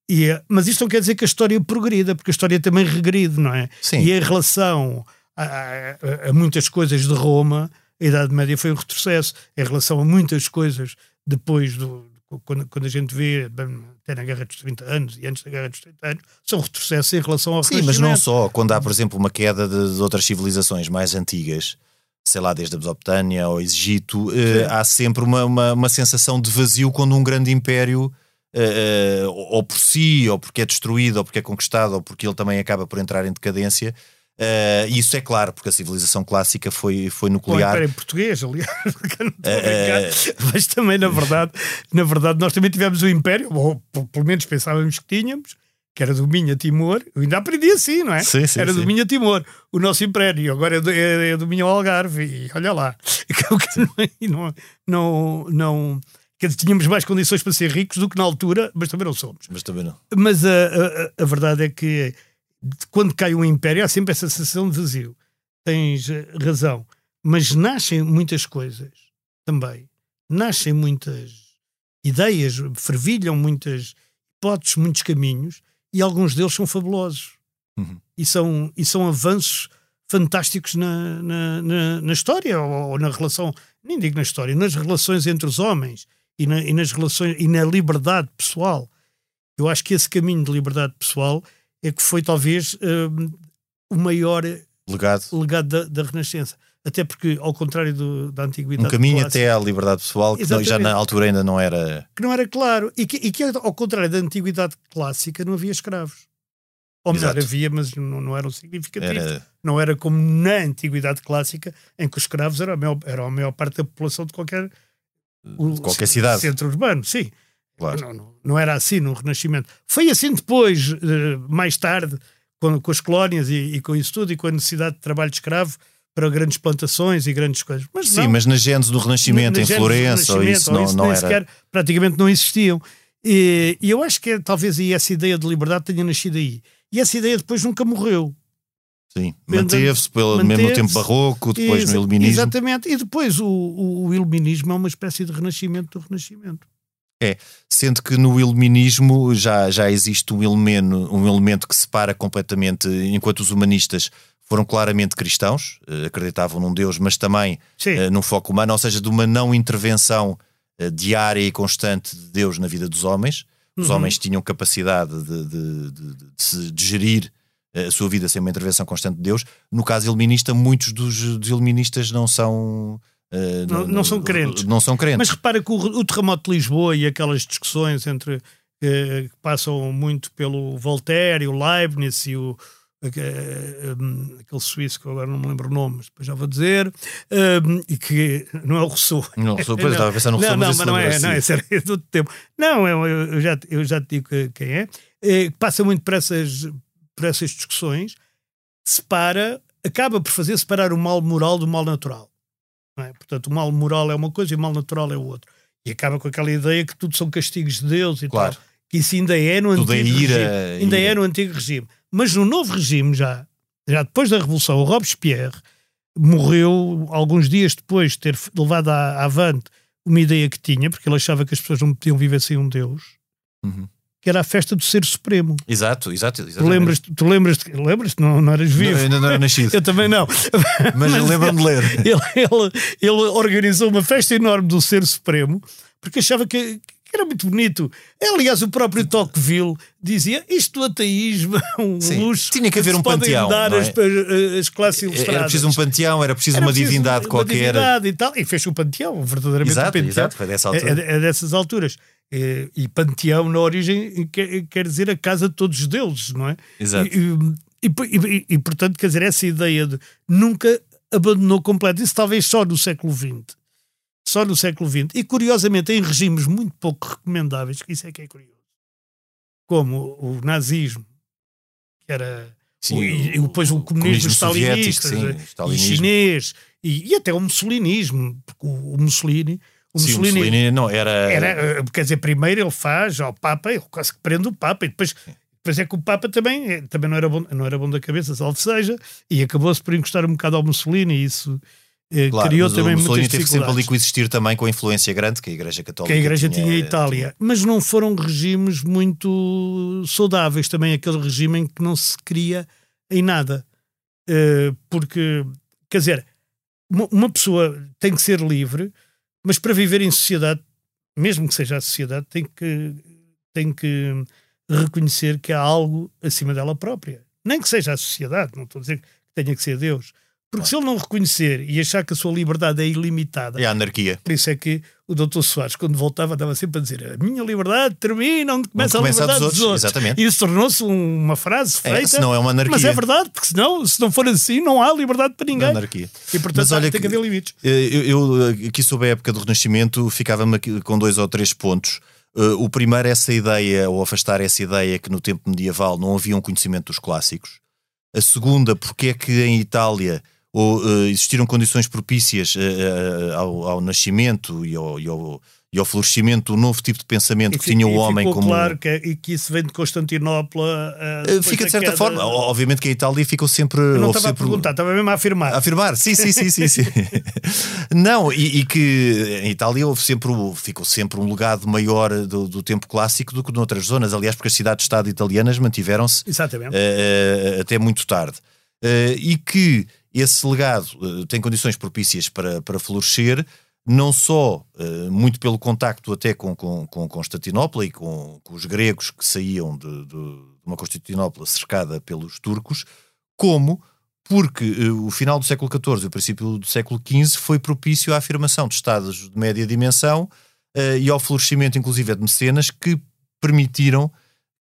E, é- mas isto não quer dizer que a história progrida, porque a história também regride, não é? Sim. E em relação a, a- a muitas coisas de Roma, a Idade Média foi um retrocesso. Em relação a muitas coisas depois do. Quando, quando a gente vê bem, até na Guerra dos 30 anos e antes da Guerra dos 30 anos, são retrocessos em relação ao Sim, mas não só. Quando há, por exemplo, uma queda de, de outras civilizações mais antigas, sei lá, desde a Mesopotâmia ou Egito, eh, há sempre uma, uma, uma sensação de vazio quando um grande império, eh, eh, ou por si, ou porque é destruído, ou porque é conquistado, ou porque ele também acaba por entrar em decadência. E isso é claro, porque a civilização clássica foi, foi nuclear. Império Português, aliás, que É, brincar. mas também, na verdade, na verdade, nós também tivemos o Império, ou pelo menos pensávamos que tínhamos, que era do Minho a Timor. Eu ainda aprendi assim, não é? Sim, sim, era sim. do Minho a Timor, o nosso Império, e agora é do, é, é do Minho ao Algarve, e olha lá. E não, não, dizer, tínhamos mais condições para ser ricos do que na altura, mas também não somos. Mas também não. Mas a, a- a verdade é que quando cai um império há sempre essa sensação de vazio. Tens eh, razão. Mas nascem muitas coisas também. Nascem muitas ideias, fervilham muitas hipóteses, muitos caminhos e alguns deles são fabulosos. Uhum. E, são, e são avanços fantásticos na, na, na, na história ou, ou na relação, nem digo na história, nas relações entre os homens e, na, e nas relações e na liberdade pessoal. Eu acho que esse caminho de liberdade pessoal é que foi talvez hum, o maior Legado. legado da, da Renascença. Até porque, ao contrário do- da Um antiguidade caminho clássica, até à liberdade pessoal que já na altura ainda não era. que não era claro e que, e que, ao contrário da antiguidade clássica, não havia escravos. Ou melhor, Exato. havia, mas não, não eram significativos. era Não era como na antiguidade clássica, em que os escravos eram a maior, eram a maior parte da população de qualquer, de qualquer cidade. centro urbano. Sim, Claro. Não, não, não era assim no Renascimento. Foi assim depois, eh, mais tarde, com, com as colónias e, e com isso tudo, e com a necessidade de trabalho de escravo para grandes plantações e grandes coisas. Mas Sim, não, mas na Gênesis do Renascimento, na em gênese do Florença, ou isso não, não nem era. sequer, praticamente não existiam. E, e eu acho que é, talvez aí essa ideia de liberdade tenha nascido aí. E essa ideia depois nunca morreu. Sim, Manteve- manteve-se pelo mesmo tempo barroco, depois Exa- no iluminismo. Exatamente. E depois o, o, o iluminismo é uma espécie de renascimento do renascimento. Sendo que no iluminismo já, já existe um elemento, um elemento que separa completamente, enquanto os humanistas foram claramente cristãos, eh, acreditavam num Deus, mas também Sim. eh, num foco humano, ou seja, de uma não intervenção eh, diária e constante de Deus na vida dos homens. Os Uhum. homens tinham capacidade de, de- de- de de gerir a sua vida sem uma intervenção constante de Deus. No caso iluminista, muitos dos, dos iluministas não são. Eh, Não- não são crentes. Não são crentes. Mas repara que o, o terremoto de Lisboa e aquelas discussões entre eh, que passam muito pelo Voltaire e o Leibniz e o eh, aquele suíço que eu agora não me lembro o nome, mas depois já vou dizer, e que não é o Rousseau. Não, Rousseau, estava a pensar no Rousseau, não, mas não, mas não é, lembra-se. não, esse é do outro tempo. Não, eu, eu já, eu já te digo que- quem é. Que passa muito por essas, por essas discussões, separa, acaba por fazer separar o mal moral do mal natural. É? Portanto, o mal moral é uma coisa e o mal natural é outra. E acaba com aquela ideia que tudo são castigos de Deus e Claro. tal. Que isso ainda é no Tudo é antigo ira, regime. Ainda ira. é no antigo regime. Mas no novo regime, já, já depois da Revolução, o Robespierre morreu alguns dias depois de ter levado à, à avante uma ideia que tinha, porque ele achava que as pessoas não podiam viver sem um Deus, Uhum. Que era a festa do Ser Supremo. Exato, exato. Tu exatamente. lembras-te, tu lembras-te, lembras-te? Não, não eras Não, vivo. ainda não era nascido. Eu também não. Mas, lembro-me de ler. ele, ele, ele organizou uma festa enorme do Ser Supremo porque achava que, que era muito bonito. Aliás, o próprio Tocqueville dizia isto do ateísmo é um Sim. luxo. Tinha que haver um panteão, dar não é? as, as, as classes ilustradas. Era preciso um panteão, era preciso Era uma preciso divindade uma qualquer. divindade e tal. E fez o panteão, verdadeiramente Exato, o panteão. exato, foi dessa altura. É- é dessas alturas. Eh, e panteão, na origem, quer, quer dizer a casa de todos os deuses, não é? Exato. E, e, e, portanto, quer dizer, essa ideia de nunca abandonou completo. Isso talvez só no século XX. Só no século XX. E curiosamente, em regimes muito pouco recomendáveis, que isso é que é curioso. Como o nazismo, que era. Sim, o, e depois o, o comunismo, comunismo stalinista, sim, e chinês, e, e, até o mussolinismo, porque o, o Mussolini. O Sim, Mussolini, o Mussolini não era... era. Eh, quer dizer, primeiro ele faz ao Papa, ele quase que prende o Papa, e depois Pois é que o Papa também, eh, também não, era bom, não era bom da cabeça, salvo seja, e acabou-se por encostar um bocado ao Mussolini, e isso eh, claro, criou também muitas dificuldades. teve sempre ali coexistir também com a influência grande que a Igreja Católica Que a Igreja tinha, tinha em Itália. Tinha. Mas não foram regimes muito saudáveis também, aquele regime em que não se cria em nada. Uh, porque, quer dizer, uma, uma pessoa tem que ser livre, mas para viver em sociedade, mesmo que seja a sociedade, tem que, tem que reconhecer que há algo acima dela própria. Nem que seja a sociedade, não estou a dizer que tenha que ser Deus. Porque se ele não reconhecer e achar que a sua liberdade é ilimitada. É a anarquia. Por isso é que o Dr. Soares, quando voltava, estava sempre a dizer: A minha liberdade termina onde começa, onde começa a liberdade dos, dos outros. Exatamente. E isso tornou-se uma frase é, feita. É, senão é uma anarquia. Mas é verdade, porque senão, se não for assim, não há liberdade para ninguém. anarquia. E portanto mas olha tem que, haver limites. Eh, eu, eu, aqui sob a época do Renascimento, ficava-me com dois ou três pontos. Uh, o primeiro, essa ideia, ou afastar essa ideia que no tempo medieval não havia um conhecimento dos clássicos. A segunda, porque é que em Itália ou, uh, existiram condições propícias uh, ao, ao, nascimento e ao, e ao e ao florescimento do novo tipo de pensamento e que tinha o homem como. claro que, e que isso vem de Constantinopla. Uh, fica de certa queda... forma. Obviamente que a Itália ficou sempre. Eu não estava sempre... a perguntar, estava mesmo a afirmar. A afirmar, sim, sim, sim, sim. sim. não, e, e, que em Itália houve sempre, ficou sempre um legado maior do, do tempo clássico do que noutras zonas. Aliás, porque as cidades-estado italianas mantiveram-se uh, até muito tarde. Uh, e que esse legado tem condições propícias para, para florescer não só uh, muito pelo contacto até com, com, com Constantinopla e com, com, os gregos que saíam de, de, uma Constantinopla cercada pelos turcos, como porque uh, o final do século XIV e o princípio do século XV foi propício à afirmação de Estados de média dimensão uh, e ao florescimento, inclusive, de mecenas que permitiram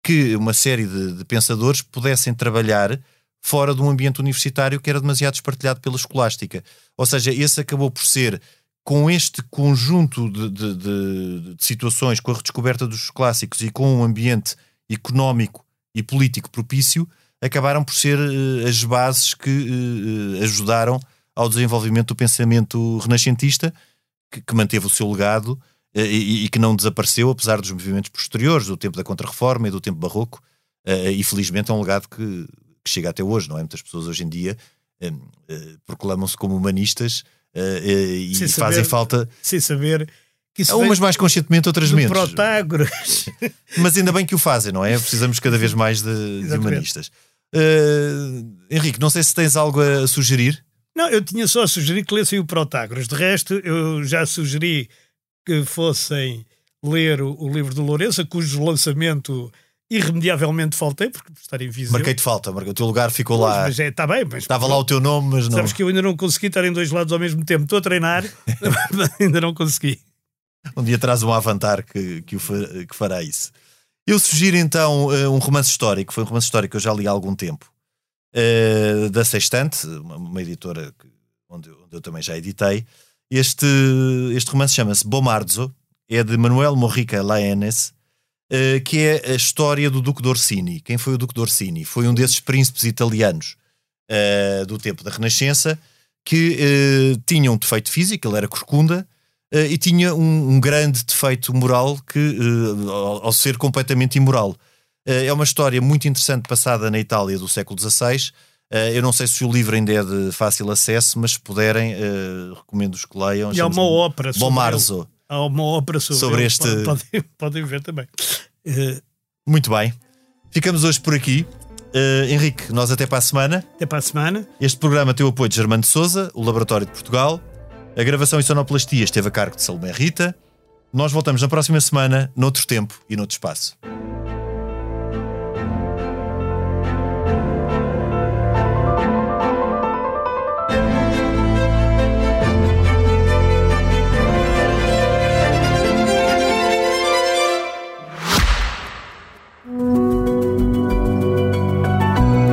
que uma série de, de pensadores pudessem trabalhar fora de um ambiente universitário que era demasiado espartilhado pela escolástica. Ou seja, esse acabou por ser com este conjunto de, de, de, de, situações, com a redescoberta dos clássicos e com um ambiente económico e político propício, acabaram por ser uh, as bases que uh, ajudaram ao desenvolvimento do pensamento renascentista, que, que manteve o seu legado uh, e, e, que não desapareceu, apesar dos movimentos posteriores, do tempo da Contra-Reforma e do tempo barroco, e felizmente é um legado que, que, chega até hoje, não é? Muitas pessoas hoje em dia proclamam-se como humanistas uh, e sem fazem saber, falta. Sem saber. Que isso umas mais conscientemente, outras menos. Protágoras. Mas ainda bem que o fazem, não é? Precisamos cada vez mais de, de humanistas. Uh, Henrique, não sei se tens algo a sugerir. Não, eu tinha só a sugerir que lessem o Protágoras. De resto, eu já sugeri que fossem ler o, o livro do Lourenço, cujo lançamento irremediavelmente faltei, porque estar em Viseu. Marquei-te falta, o teu lugar ficou pois, lá. Mas é, está bem, mas. Estava lá o teu nome, mas não. Sabes que eu ainda não consegui estar em dois lados ao mesmo tempo. Estou a treinar, ainda não consegui. Um dia traz um avantar que, que, o, que fará isso. Eu sugiro então eh, um romance histórico, foi um romance histórico que eu já li há algum tempo, uh, da Sextante, uma, uma editora que, onde, onde, eu também já editei. Este, este romance chama-se Bomarzo, é de Manuel Morrica Laenes uh, que é a história do Duque d'Orsini. Quem foi o Duque d'Orsini? Foi um desses príncipes italianos uh, do tempo da Renascença que uh, tinha um defeito físico, ele era corcunda, e tinha um, um, grande defeito moral que, ao, ao, ser completamente imoral. é uma história muito interessante passada na Itália do século XVI. eu não sei se o livro ainda é de fácil acesso, mas se puderem, recomendo-os que leiam. E há uma ópera. Bom Marzo há uma ópera sobre, sobre este. Podem, podem ver também. Uh... Muito bem. Ficamos hoje por aqui. Uh, Henrique, nós até para a semana. Até para a semana. Este programa tem o apoio de Germano de Souza, o Laboratório de Portugal. A gravação e sonoplastia esteve a cargo de Salomé Rita. Nós voltamos na próxima semana, noutro tempo e noutro espaço.